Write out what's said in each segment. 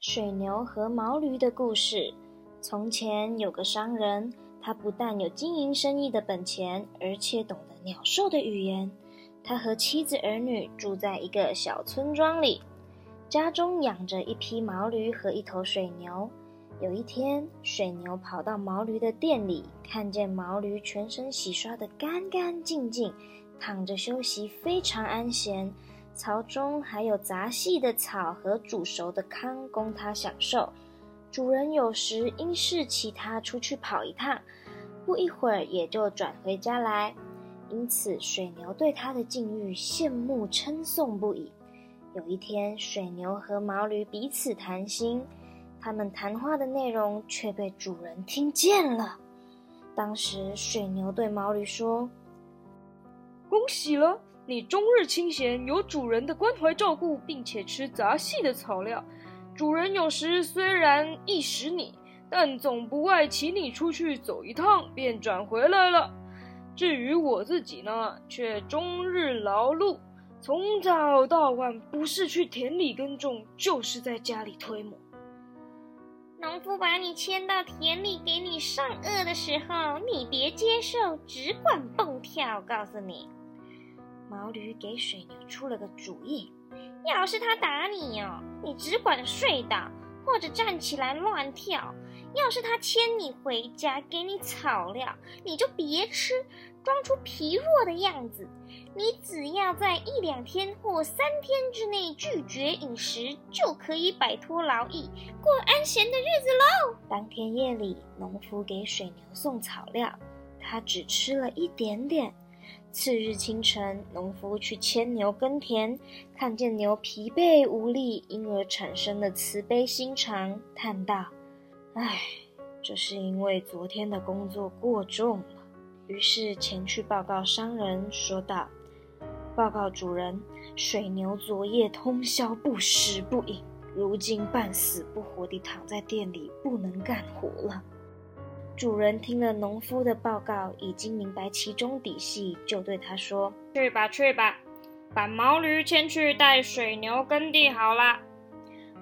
水牛和毛驴的故事。从前有个商人，他不但有经营生意的本钱，而且懂得鸟兽的语言。他和妻子儿女住在一个小村庄里，家中养着一匹毛驴和一头水牛。有一天，水牛跑到毛驴的店里，看见毛驴全身洗刷得干干净净，躺着休息，非常安闲。槽中还有杂细的草和煮熟的糠供它享受。主人有时因事其他出去跑一趟，不一会儿也就转回家来，因此水牛对它的境遇羡慕称颂不已。有一天，水牛和毛驴彼此谈心，他们谈话的内容却被主人听见了。当时，水牛对毛驴说：“恭喜了！”你终日清闲，有主人的关怀照顾，并且吃杂细的草料。主人有时虽然意识你，但总不外请你出去走一趟，便转回来了。至于我自己呢，却终日劳碌，从早到晚，不是去田里耕种，就是在家里推磨。农夫把你牵到田里给你上颚的时候，你别接受，只管蹦跳。告诉你。毛驴给水牛出了个主意：要是他打你哦，你只管睡倒或者站起来乱跳；要是他牵你回家给你草料，你就别吃，装出疲弱的样子。你只要在一两天或三天之内拒绝饮食，就可以摆脱劳役，过安闲的日子喽。当天夜里，农夫给水牛送草料，他只吃了一点点。次日清晨，农夫去牵牛耕田，看见牛疲惫无力，因而产生了慈悲心肠，叹道：“唉，这是因为昨天的工作过重了。”于是前去报告商人，说道：“报告主人，水牛昨夜通宵不食不饮，如今半死不活地躺在店里，不能干活了。”主人听了农夫的报告，已经明白其中底细，就对他说：“去吧，去吧，把毛驴牵去带水牛耕地好了。”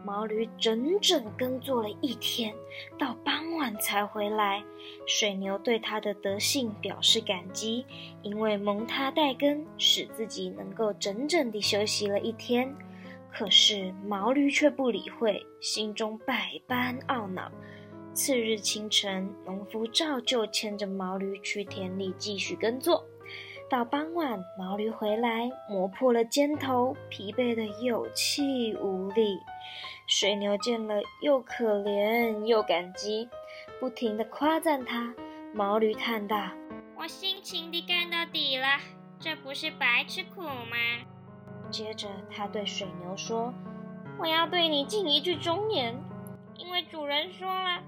毛驴整整耕作了一天，到傍晚才回来。水牛对他的德性表示感激，因为蒙他带耕，使自己能够整整地休息了一天。可是毛驴却不理会，心中百般懊恼。次日清晨，农夫照旧牵着毛驴去田里继续耕作。到傍晚，毛驴回来，磨破了肩头，疲惫的有气无力。水牛见了，又可怜又感激，不停地夸赞他。毛驴叹道：“我辛勤地干到底了，这不是白吃苦吗？”接着，他对水牛说：“我要对你尽一句忠言，因为主人说了。”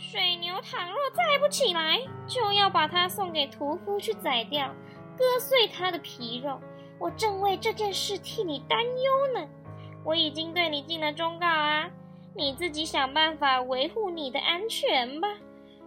水牛倘若再不起来，就要把它送给屠夫去宰掉，割碎它的皮肉。我正为这件事替你担忧呢。我已经对你尽了忠告啊，你自己想办法维护你的安全吧。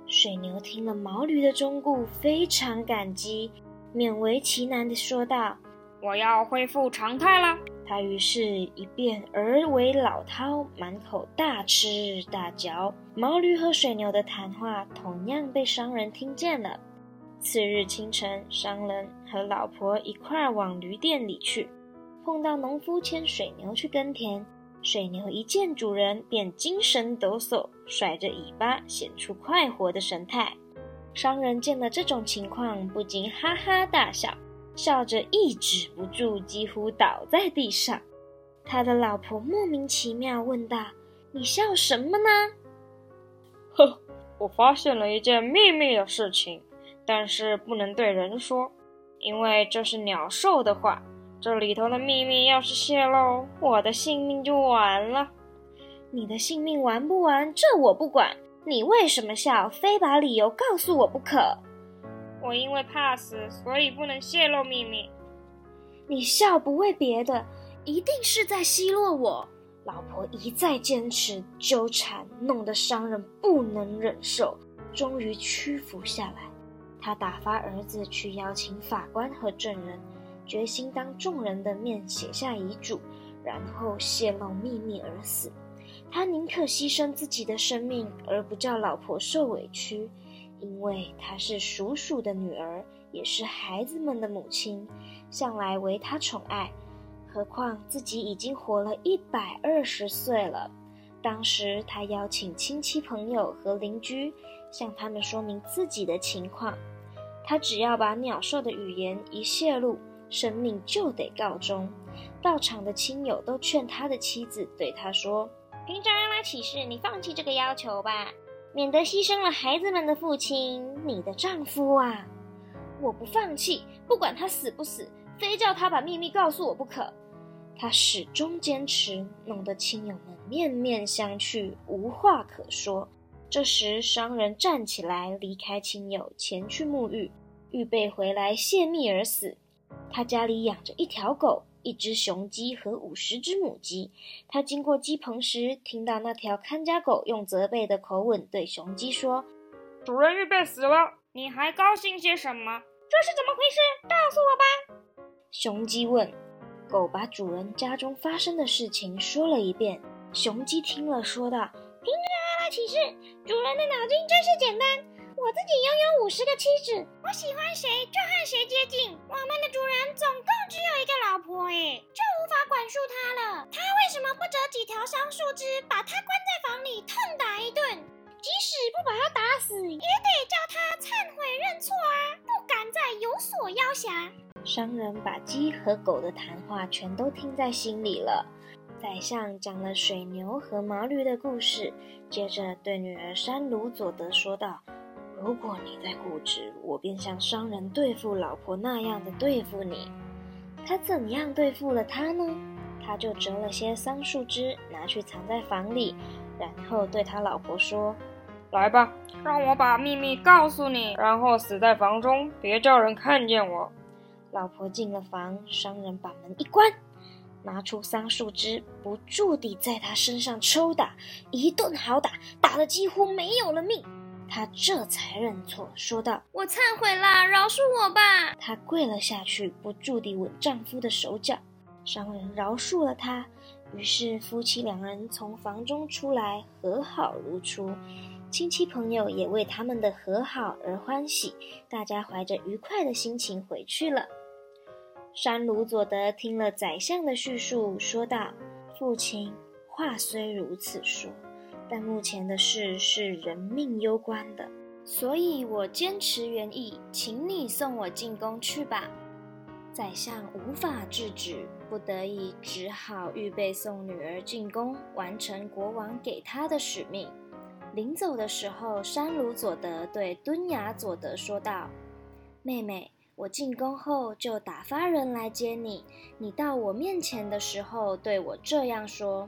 水牛听了毛驴的忠告，非常感激，勉为其难地说道：“我要恢复常态了。”他于是，一变而为老饕，满口大吃大嚼。毛驴和水牛的谈话同样被商人听见了。次日清晨，商人和老婆一块儿往驴店里去，碰到农夫牵水牛去耕田。水牛一见主人，便精神抖擞，甩着尾巴，显出快活的神态。商人见了这种情况，不禁哈哈大笑。笑着抑制不住，几乎倒在地上。他的老婆莫名其妙问道：“你笑什么呢？”“呵，我发现了一件秘密的事情，但是不能对人说，因为这是鸟兽的话。这里头的秘密要是泄露，我的性命就完了。”“你的性命完不完，这我不管。你为什么笑？非把理由告诉我不可。”我因为怕死，所以不能泄露秘密。你笑不为别的，一定是在奚落我。老婆一再坚持纠缠，弄得商人不能忍受，终于屈服下来。他打发儿子去邀请法官和证人，决心当众人的面写下遗嘱，然后泄露秘密而死。他宁可牺牲自己的生命，而不叫老婆受委屈，因为她是鼠鼠的女儿，也是孩子们的母亲，向来为他宠爱。何况自己已经活了一百二十岁了。当时他邀请亲戚朋友和邻居，向他们说明自己的情况。他只要把鸟兽的语言一泄露，生命就得告终。到场的亲友都劝他的妻子对他说：“凭着阿拉启示，你放弃这个要求吧，免得牺牲了孩子们的父亲，你的丈夫啊！”我不放弃，不管他死不死，非叫他把秘密告诉我不可。他始终坚持，弄得亲友们面面相觑，无话可说。这时，商人站起来，离开亲友，前去沐浴，预备回来泄密而死。他家里养着一条狗、一只雄鸡和五十只母鸡。他经过鸡棚时，听到那条看家狗用责备的口吻对雄鸡说：“主人预备死了，你还高兴些什么？这是怎么回事？告诉我吧。”雄鸡问。狗把主人家中发生的事情说了一遍。雄鸡听了，说道。凭着阿拉启示，主人的脑筋真是简单。我自己拥有五十个妻子，我喜欢谁就和谁接近。我们的主人总共只有一个老婆，哎，就无法管束他了。他为什么不折几条桑树枝，把他关在房里痛打一顿？即使不把他打死，也得叫他忏悔认错啊！不敢再有所要挟。商人把鸡和狗的谈话全都听在心里了。宰相讲了水牛和毛驴的故事，接着对女儿山鲁佐德说道：“如果你再固执，我便像商人对付老婆那样的对付你。”他怎样对付了他呢？他就折了些桑树枝，拿去藏在房里，然后对他老婆说：“来吧，让我把秘密告诉你，然后死在房中，别叫人看见我。”老婆进了房，商人把门一关。拿出桑树枝，不住地在他身上抽打，一顿好打，打得几乎没有了命。他这才认错，说道：“我忏悔了，饶恕我吧。”他跪了下去，不住地吻丈夫的手脚。商人饶恕了他，于是夫妻两人从房中出来，和好如初。亲戚朋友也为他们的和好而欢喜，大家怀着愉快的心情回去了。山鲁佐德听了宰相的叙述，说道：“父亲，话虽如此说，但目前的事是人命攸关的，所以我坚持原意，请你送我进宫去吧。”宰相无法制止，不得已只好预备送女儿进宫，完成国王给他的使命。临走的时候，山鲁佐德对敦雅佐德说道：“妹妹。”我进宫后就打发人来接你。你到我面前的时候，对我这样说：“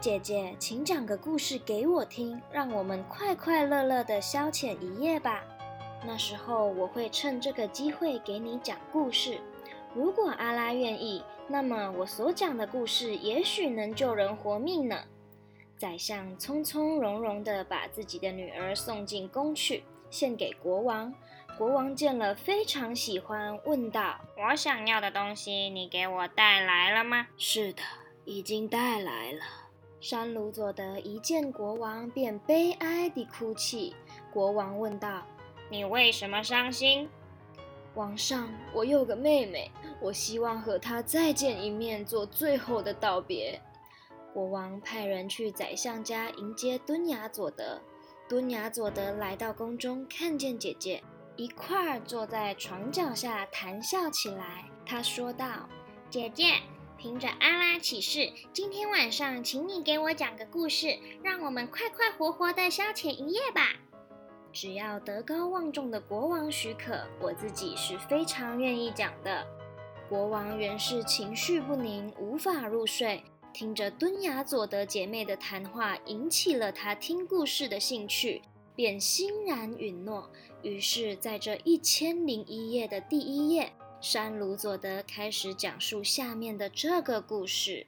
姐姐，请讲个故事给我听，让我们快快乐乐地消遣一夜吧。”那时候我会趁这个机会给你讲故事。如果阿拉愿意，那么我所讲的故事也许能救人活命呢。宰相从从容容地把自己的女儿送进宫去，献给国王。国王见了，非常喜欢，问道：“我想要的东西，你给我带来了吗？”“是的，已经带来了。”山鲁佐德一见国王，便悲哀地哭泣。国王问道：“你为什么伤心？”“王上，我有个妹妹，我希望和她再见一面，做最后的道别。”国王派人去宰相家迎接敦雅佐德。敦雅佐德来到宫中，看见姐姐。一块儿坐在床脚下谈笑起来。他说道：“姐姐，凭着阿拉启示，今天晚上请你给我讲个故事，让我们快快活活的消遣一夜吧。只要德高望重的国王许可，我自己是非常愿意讲的。”国王原是情绪不宁，无法入睡，听着敦雅佐德姐妹的谈话，引起了他听故事的兴趣。便欣然允诺。于是，在这一千零一夜的第一夜，山鲁佐德开始讲述下面的这个故事。